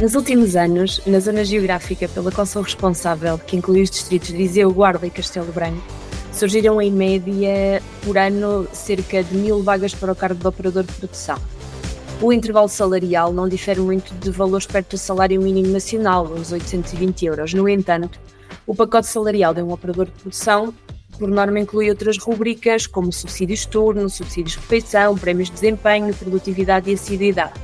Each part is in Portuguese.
Nos últimos anos, na zona geográfica pela qual sou responsável, que inclui os distritos de Viseu, Guarda e Castelo Branco, surgiram em média por ano cerca de mil vagas para o cargo de operador de produção. O intervalo salarial não difere muito de valores perto do salário mínimo nacional, uns 820 euros. No entanto, o pacote salarial de um operador de produção, por norma, inclui outras rubricas como subsídios de turno, subsídios de refeição, prémios de desempenho, produtividade e assiduidade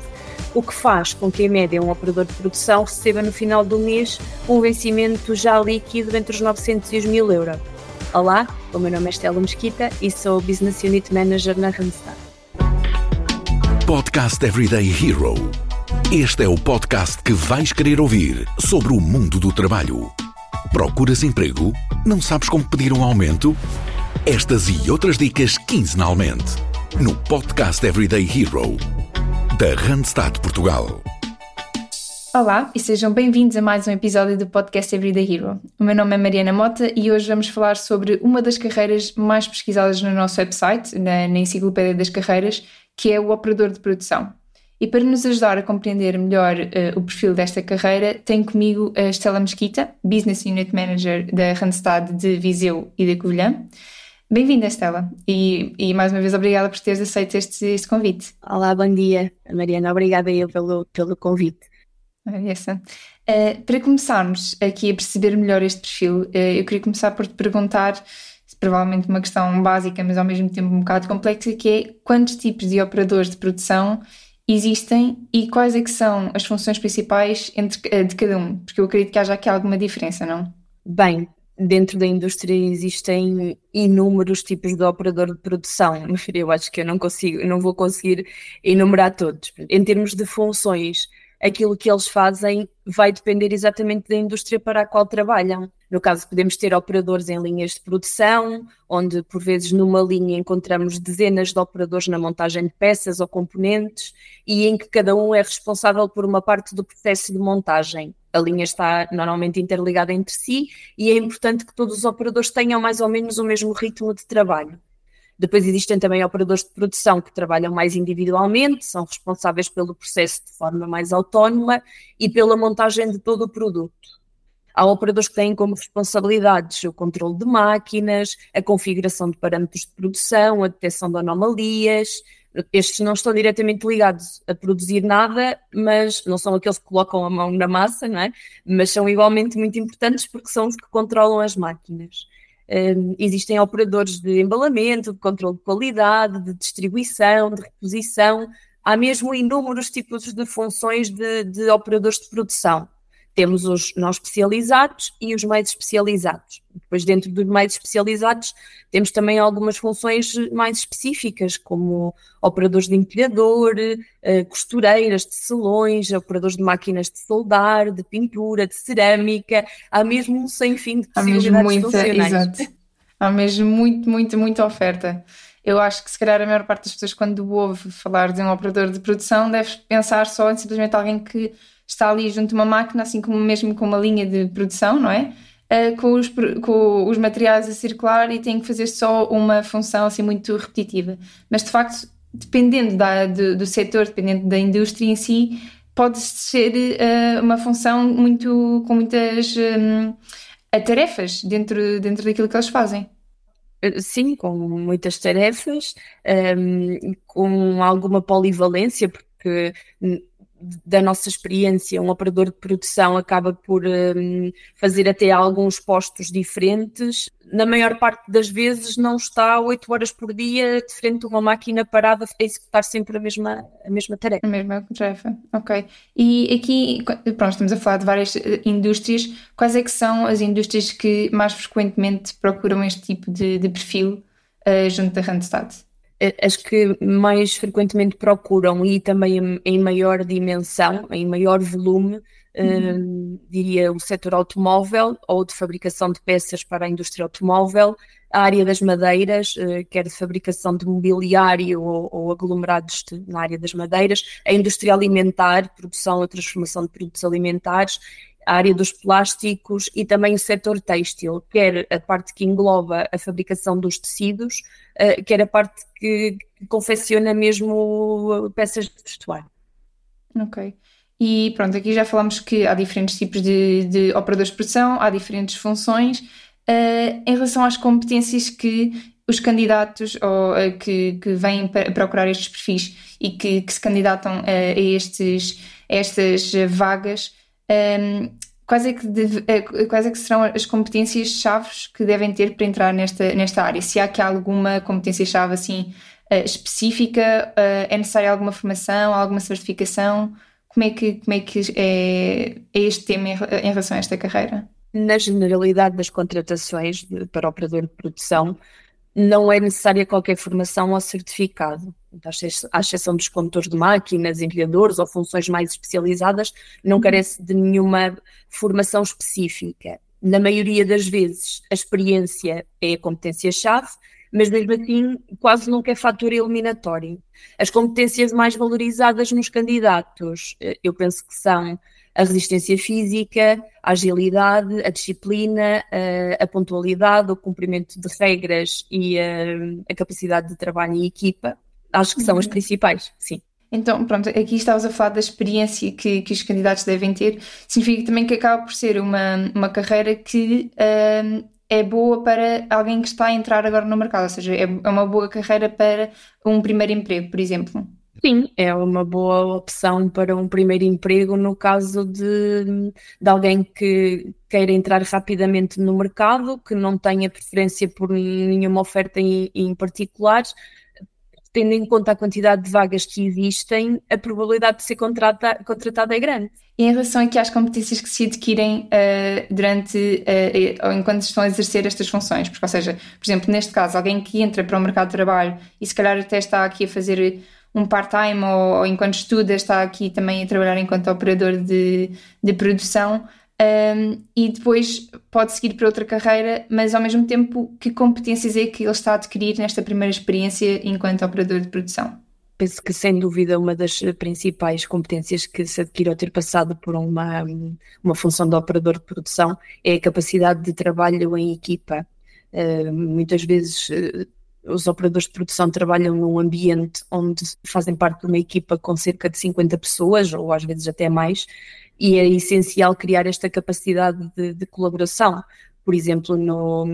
o que faz com que, em média, um operador de produção receba no final do mês um vencimento já líquido entre os 900 e os 1000 euros. Olá, o meu nome é Estela Mesquita e sou Business Unit Manager na Randstad. Podcast Everyday Hero. Este é o podcast que vais querer ouvir sobre o mundo do trabalho. Procuras emprego? Não sabes como pedir um aumento? Estas e outras dicas quinzenalmente no Podcast Everyday Hero da Randstad Portugal. Olá e sejam bem-vindos a mais um episódio do podcast Everyday Hero. O meu nome é Mariana Mota e hoje vamos falar sobre uma das carreiras mais pesquisadas no nosso website, na, na Enciclopédia das Carreiras, que é o operador de produção. E para nos ajudar a compreender melhor uh, o perfil desta carreira, tenho comigo a Estela Mesquita, Business Unit Manager da Randstad de Viseu e de Covilhã. Bem-vinda, Estela, e, e, mais uma vez obrigada por teres aceito este, este convite. Olá, bom dia, Mariana, obrigada eu pelo, pelo convite. Essa. Uh, para começarmos aqui a perceber melhor este perfil, uh, eu queria começar por te perguntar, provavelmente uma questão básica, mas ao mesmo tempo um bocado complexa, que é quantos tipos de operadores de produção existem e quais é que são as funções principais entre, uh, de cada um? Porque eu acredito que haja aqui alguma diferença, não? Bem, dentro da indústria existem inúmeros tipos de operador de produção. Eu acho que eu não consigo, não vou conseguir enumerar todos. Em termos de funções, aquilo que eles fazem vai depender exatamente da indústria para a qual trabalham. No caso, podemos ter operadores em linhas de produção, onde por vezes numa linha encontramos dezenas de operadores na montagem de peças ou componentes e em que cada um é responsável por uma parte do processo de montagem a linha está normalmente interligada entre si e é importante que todos os operadores tenham mais ou menos o mesmo ritmo de trabalho. Depois existem também operadores de produção que trabalham mais individualmente, são responsáveis pelo processo de forma mais autónoma e pela montagem de todo o produto. Há operadores que têm como responsabilidades o controle de máquinas, a configuração de parâmetros de produção, a detecção de anomalias, estes não estão diretamente ligados a produzir nada, mas não são aqueles que colocam a mão na massa, não é? Mas são igualmente muito importantes porque são os que controlam as máquinas. Um, existem operadores de embalamento, de controle de qualidade, de distribuição, de reposição. Há mesmo inúmeros tipos de funções de, de operadores de produção. Temos os não especializados e os mais especializados. Depois, dentro dos mais especializados, temos também algumas funções mais específicas, como operadores de empilhador, eh, costureiras de selões, operadores de máquinas de soldar, de pintura, de cerâmica. Há mesmo um sem fim de possibilidades Há mesmo muita, exato. Há mesmo muito, muito, muita oferta. Eu acho que se calhar a maior parte das pessoas, quando ouve falar de um operador de produção, deve pensar só em simplesmente alguém que está ali junto a uma máquina, assim como mesmo com uma linha de produção, não é? Uh, com, os, com os materiais a circular e tem que fazer só uma função assim muito repetitiva. Mas de facto, dependendo da, do, do setor, dependendo da indústria em si, pode ser uh, uma função muito com muitas um, tarefas dentro, dentro daquilo que eles fazem. Sim, com muitas tarefas, um, com alguma polivalência, porque da nossa experiência, um operador de produção acaba por um, fazer até alguns postos diferentes. Na maior parte das vezes não está oito horas por dia de frente a uma máquina parada a executar sempre a mesma, a mesma tarefa. A mesma tarefa, ok. E aqui, pronto, estamos a falar de várias eh, indústrias. Quais é que são as indústrias que mais frequentemente procuram este tipo de, de perfil uh, junto da Randstad? As que mais frequentemente procuram e também em maior dimensão, em maior volume, uhum. uh, diria o setor automóvel ou de fabricação de peças para a indústria automóvel, a área das madeiras, uh, quer de fabricação de mobiliário ou, ou aglomerados de, na área das madeiras, a indústria alimentar, produção ou transformação de produtos alimentares a área dos plásticos e também o setor têxtil, quer a parte que engloba a fabricação dos tecidos, uh, quer a parte que, confecciona mesmo peças de vestuário. Ok. E pronto, aqui já falamos que há diferentes tipos de, de operadores de produção, há diferentes funções. Uh, em relação às competências que os candidatos ou, uh, que, que vêm procurar estes perfis e que, que se candidatam uh, a, estes, a estas vagas, um, quais, é que deve, quais é que serão as competências-chave que devem ter para entrar nesta, nesta área? Se há aqui alguma competência-chave assim específica, é necessária alguma formação, alguma certificação? Como é que, como é, que é, é este tema em, em relação a esta carreira? Na generalidade das contratações de, para operador de produção, não é necessária qualquer formação ou certificado. À exceção dos condutores de máquinas, empilhadores ou funções mais especializadas, não uhum. carece de nenhuma formação específica. Na maioria das vezes, a experiência é a competência-chave mas mesmo assim quase nunca é fator eliminatório. As competências mais valorizadas nos candidatos, eh, eu penso que são a resistência física, a agilidade, a disciplina, a, a pontualidade, o cumprimento de regras e a, a, capacidade de trabalho em equipa. Acho que são as uhum. principais, sim. Então, pronto, aqui estavas a falar da experiência que, que os candidatos devem ter. Significa também que acaba por ser uma, uma carreira que uh, é boa para alguém que está a entrar agora no mercado, ou seja, é, é uma boa carreira para um primeiro emprego, por exemplo. Sim, é uma boa opção para um primeiro emprego no caso de, de alguém que queira entrar rapidamente no mercado, que não tenha preferência por nenhuma oferta em, em particular, tendo em conta a quantidade de vagas que existem, a probabilidade de ser contratada, contratada é grande. E em relação aqui às competências que se adquirem uh, durante uh, ou enquanto estão a exercer estas funções, porque, ou seja, por exemplo, neste caso, alguém que entra para o mercado de trabalho e se calhar até está aqui a fazer um part-time ou, ou, enquanto estuda está aqui também a trabalhar enquanto operador de, de produção, um, e depois pode seguir para outra carreira, mas ao mesmo tempo, que competências é que ele está a adquirir nesta primeira experiência enquanto operador de produção? Penso que, sem dúvida, uma das principais competências que se adquire ao ter passado por uma, uma função de operador de produção é a capacidade de trabalho em equipa. Uh, muitas vezes uh, os operadores de produção trabalham num ambiente onde fazem parte de uma equipa com cerca de 50 pessoas, ou às vezes até mais, e é essencial criar esta capacidade de, de colaboração. Por exemplo, no,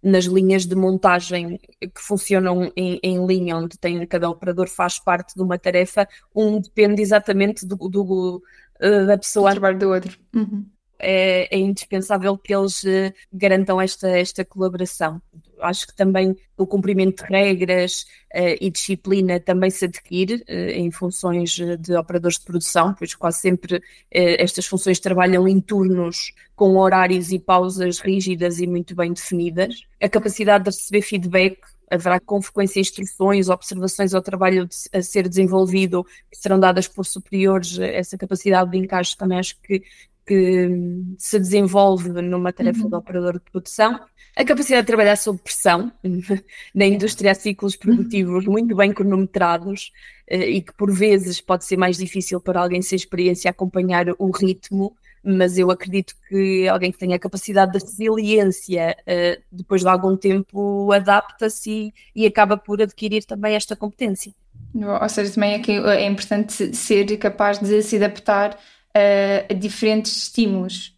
nas linhas de montagem que funcionam em, em, linha, onde tem, cada operador faz parte de uma tarefa, um depende exatamente do, do uh, da pessoa. Do trabalho do outro. Uhum. É, é, indispensável que eles uh, garantam esta, esta colaboração acho que também o cumprimento de regras uh, e disciplina também se adquire uh, em funções de operadores de produção, pois quase sempre uh, estas funções trabalham em turnos com horários e pausas rígidas e muito bem definidas. A capacidade de receber feedback haverá com frequência instruções, observações ao trabalho a ser desenvolvido que serão dadas por superiores, essa capacidade de encaixe também acho que, que se desenvolve numa tarefa uhum. de operador de produção a capacidade de trabalhar sob pressão na indústria a ciclos produtivos muito bem cronometrados eh, e que por vezes pode ser mais difícil para alguém sem experiência acompanhar o ritmo, mas eu acredito que alguém que tenha a capacidade de resiliência eh, depois de algum tempo adapta-se e, e acaba por adquirir também esta competência. Ou seja, também é, que é importante ser capaz de se adaptar a diferentes estímulos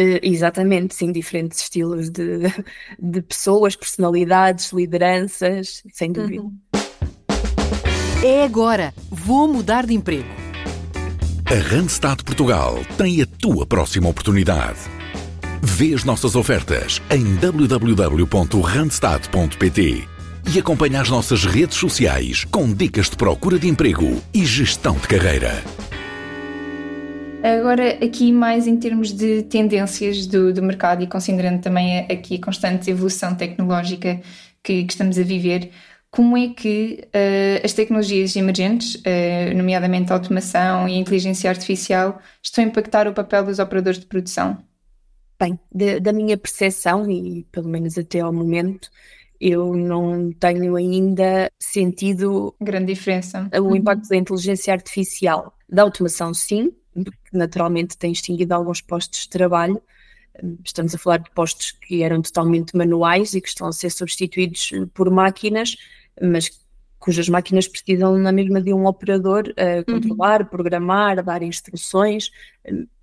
Uh, exatamente, sim, diferentes estilos de, de pessoas, personalidades, lideranças, sem dúvida. Uhum. É agora, vou mudar de emprego. A Randstad Portugal tem a tua próxima oportunidade. Vê as nossas ofertas em www.randstad.pt e acompanha as nossas redes sociais com dicas de procura de emprego e gestão de carreira. Agora, aqui mais em termos de tendências do, do mercado e considerando também aqui a constante evolução tecnológica que, que estamos a viver, como é que uh, as tecnologias emergentes, uh, nomeadamente a automação e a inteligência artificial, estão a impactar o papel dos operadores de produção? Bem, de, da minha percepção, e pelo menos até ao momento, eu não tenho ainda sentido grande diferença o uhum. impacto da inteligência artificial. Da automação, sim, que naturalmente tem extinguido alguns postos de trabalho. Estamos a falar de postos que eram totalmente manuais e que estão a ser substituídos por máquinas, mas cujas máquinas precisam na mesma de um operador a uhum. controlar, uhum. programar, dar instruções,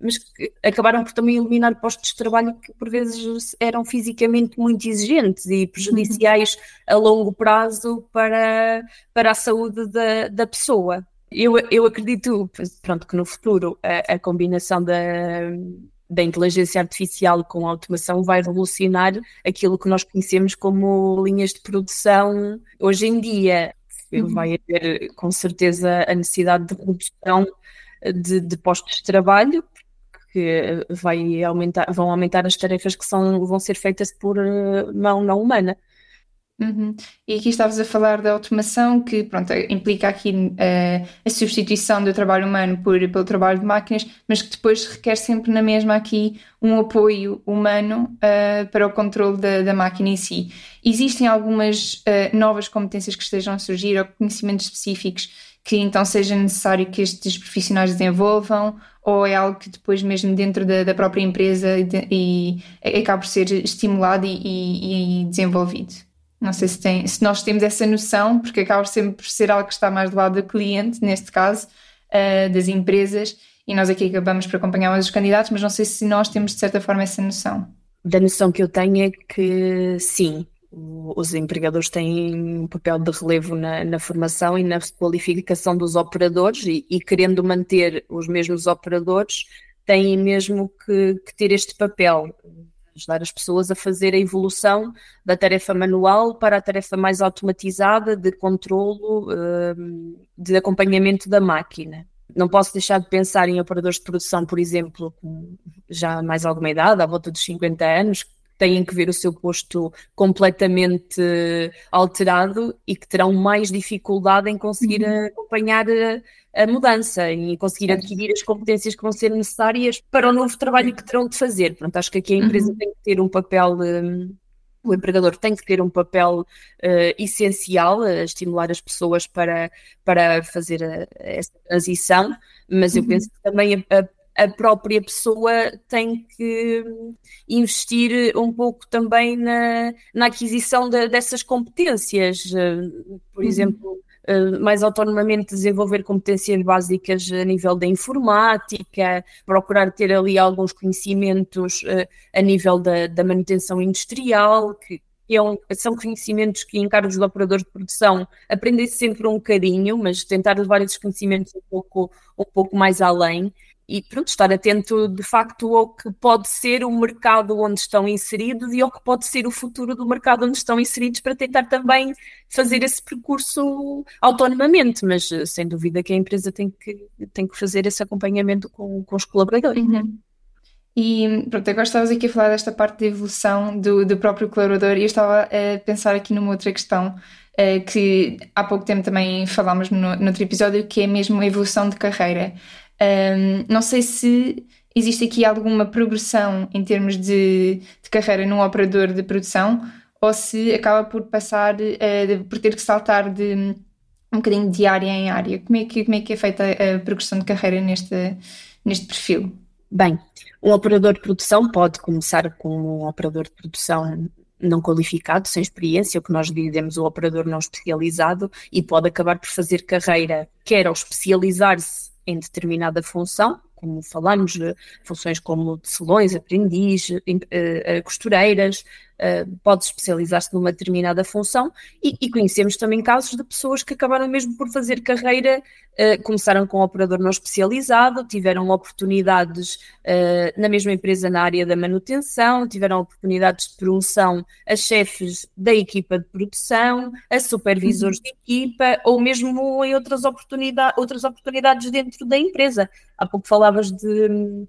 mas que acabaram por também eliminar postos de trabalho que por vezes eram fisicamente muito exigentes e prejudiciais uhum. a longo prazo para, para a saúde da, da pessoa. Eu, eu acredito pronto, que no futuro a, a combinação da, da inteligência artificial com a automação vai revolucionar aquilo que nós conhecemos como linhas de produção hoje em dia. Uhum. Vai haver com certeza a necessidade de redução de, de postos de trabalho, que vai aumentar, vão aumentar as tarefas que são, vão ser feitas por eh, mão não humana. Uhum. E aqui estavas a falar da automação, que pronto, implica aqui uh, a substituição do trabalho humano por, pelo trabalho de máquinas, mas que depois requer sempre na mesma aqui um apoio humano uh, para o controle da, da, máquina em si. Existem algumas uh, novas competências que estejam a surgir ou conhecimentos específicos que então seja necessário que estes profissionais desenvolvam ou é algo que depois mesmo dentro da, da própria empresa e, e acaba por ser estimulado e, e, e desenvolvido? Não sei se, tem, se nós temos essa noção, porque acaba sempre por ser algo que está mais do lado do cliente, neste caso, uh, das empresas, e nós aqui acabamos por acompanhar mais os candidatos, mas não sei se nós temos de certa forma essa noção. Da noção que eu tenho é que sim, os empregadores têm um papel de relevo na, na formação e na qualificação dos operadores e, e, querendo manter os mesmos operadores, têm mesmo que, que ter este papel ajudar as pessoas a fazer a evolução da tarefa manual para a tarefa mais automatizada de controlo, hum, de acompanhamento da máquina. Não posso deixar de pensar em operadores de produção, por exemplo, já mais alguma idade, à volta dos 50 anos, têm que ver o seu posto completamente alterado e que terão mais dificuldade em conseguir uhum. acompanhar a mudança e conseguir adquirir as competências que vão ser necessárias para o novo trabalho que terão de fazer. Portanto, acho que aqui a empresa uhum. tem que ter um papel. Um, o empregador tem que ter um papel uh, essencial a estimular as pessoas para, para fazer a, a essa transição, mas eu uhum. penso que também a, a, própria pessoa tem que investir um pouco também na, na aquisição de, dessas competências. Uh, por uhum. exemplo, eh, mais autonomamente desenvolver competências básicas a nível da informática, procurar ter ali alguns conhecimentos uh, a nível da, da manutenção industrial, que, é um, são conhecimentos que em cargos de operador de produção aprendem-se sempre um bocadinho, mas tentar levar esses conhecimentos um pouco, um pouco mais além e pronto, estar atento de facto ao que pode ser o mercado onde estão inseridos e ao que pode ser o futuro do mercado onde estão inseridos para tentar também fazer esse percurso autonomamente, mas eh, sem dúvida que a empresa tem que, tem que fazer esse acompanhamento com, com os colaboradores. Uhum. E pronto, agora estavas aqui a falar desta parte de evolução do, do próprio colaborador e eu estava a pensar aqui numa outra questão uh, que há pouco tempo também falámos no outro episódio, que é mesmo a evolução de carreira. Um, não sei se existe aqui alguma progressão em termos de, de carreira num operador de produção ou se acaba por passar, uh, por ter que saltar de um bocadinho de área em área. Como é que, como é, que é feita a progressão de carreira neste, neste perfil? Bem, um operador de produção pode começar como um operador de produção não qualificado, sem experiência, o que nós dizemos o operador não especializado, e pode acabar por fazer carreira, quer ao especializar-se em determinada função, como falamos, funções como tecelões, aprendiz, eh, eh, costureiras, eh, pode especializar-se numa determinada função e, e, conhecemos também casos de pessoas que acabaram mesmo por fazer carreira, começaram com um operador não especializado, tiveram oportunidades na mesma empresa na área da manutenção, tiveram oportunidades de promoção a chefes da equipa de produção, a supervisores uhum. de equipa ou mesmo em outras, oportunidade, outras oportunidades dentro da empresa. Há pouco falavas de,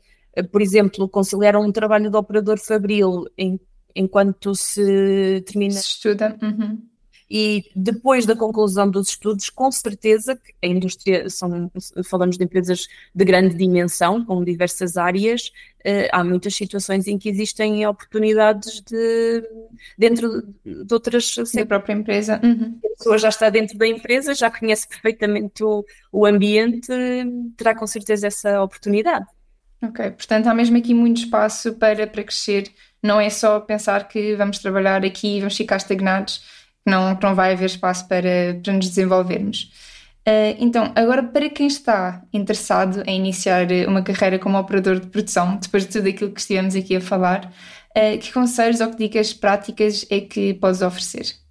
por exemplo, conciliar um trabalho de operador fabril em, enquanto se termina. Se estuda. Uhum. E depois da conclusão dos estudos, com certeza que a indústria, são, falamos de empresas de grande dimensão, com diversas áreas, uh, há muitas situações em que existem oportunidades de, dentro de outras. Da própria empresa. Uhum. A pessoa já está dentro da empresa, já conhece perfeitamente o, o ambiente, terá com certeza essa oportunidade. Ok, portanto há mesmo aqui muito espaço para, para crescer, não é só pensar que vamos trabalhar aqui e vamos ficar estagnados não, não vai haver espaço para, para nos desenvolvermos. Uh, então, agora para quem está interessado em iniciar uma carreira como operador de produção, depois de tudo aquilo que estivemos aqui a falar, uh, que conselhos ou que dicas práticas é que podes oferecer?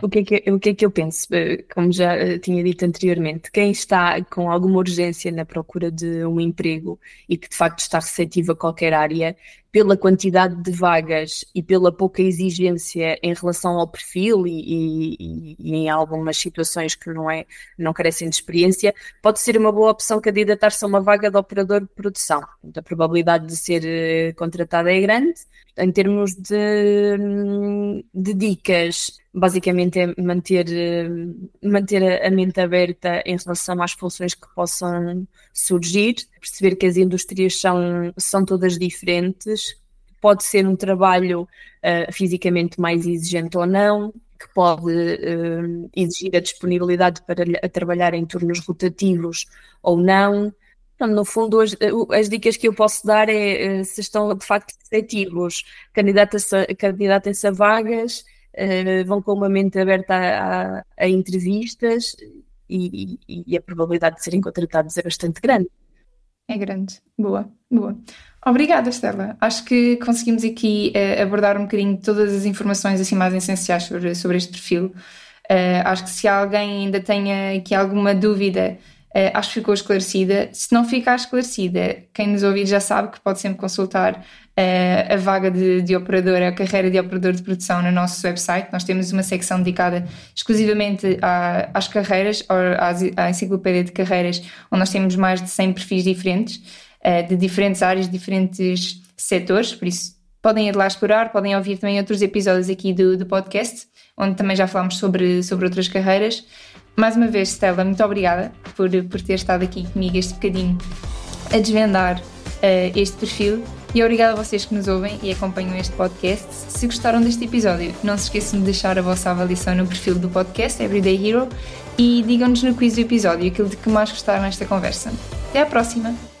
O que, é que, o que é que eu penso? Eh, como já eh, tinha dito anteriormente, quem está com alguma urgência na procura de um emprego e que de facto está receptivo a qualquer área, pela quantidade de vagas e pela pouca exigência em relação ao perfil e, e, e, em algumas situações que não, é, não carecem de experiência, pode ser uma boa opção candidatar-se a uma vaga de operador de produção. A probabilidade de ser eh, contratada é grande. Em termos de, de dicas, basicamente é manter, manter a mente aberta em relação às funções que possam surgir, perceber que as indústrias são, são todas diferentes, pode ser um trabalho uh, fisicamente mais exigente ou não, que pode uh, exigir a disponibilidade para a trabalhar em turnos rotativos ou não. Então, no fundo, as, as, dicas que eu posso dar é uh, se estão de facto receptivos, candidatem-se a vagas, vão com uma mente aberta a, a, a entrevistas e, e, e a probabilidade de serem contratados é bastante grande. É grande. Boa, boa. Obrigada, Estela. Acho que conseguimos aqui uh, abordar um bocadinho todas as informações assim mais essenciais sobre, sobre este perfil. Uh, acho que se alguém ainda tenha aqui alguma dúvida, uh, acho que ficou esclarecida. Se não ficar esclarecida, quem nos ouvir já sabe que pode sempre consultar a vaga de, de operador, a carreira de operador de produção no nosso website. Nós temos uma secção dedicada exclusivamente à, às carreiras, à, à enciclopédia de carreiras, onde nós temos mais de 100 perfis diferentes, uh, de diferentes áreas, diferentes setores, por isso podem ir lá explorar, podem ouvir também outros episódios aqui do, do podcast, onde também já falamos sobre, sobre outras carreiras. Mais uma vez, Stella, muito obrigada por, por ter estado aqui comigo este bocadinho a desvendar uh, este perfil e obrigada a vocês que nos ouvem e acompanham este podcast. Se gostaram deste episódio, não se esqueçam de deixar a vossa avaliação no perfil do podcast Everyday Hero e digam-nos no quiz do episódio aquilo de que mais gostaram nesta conversa. Até à próxima!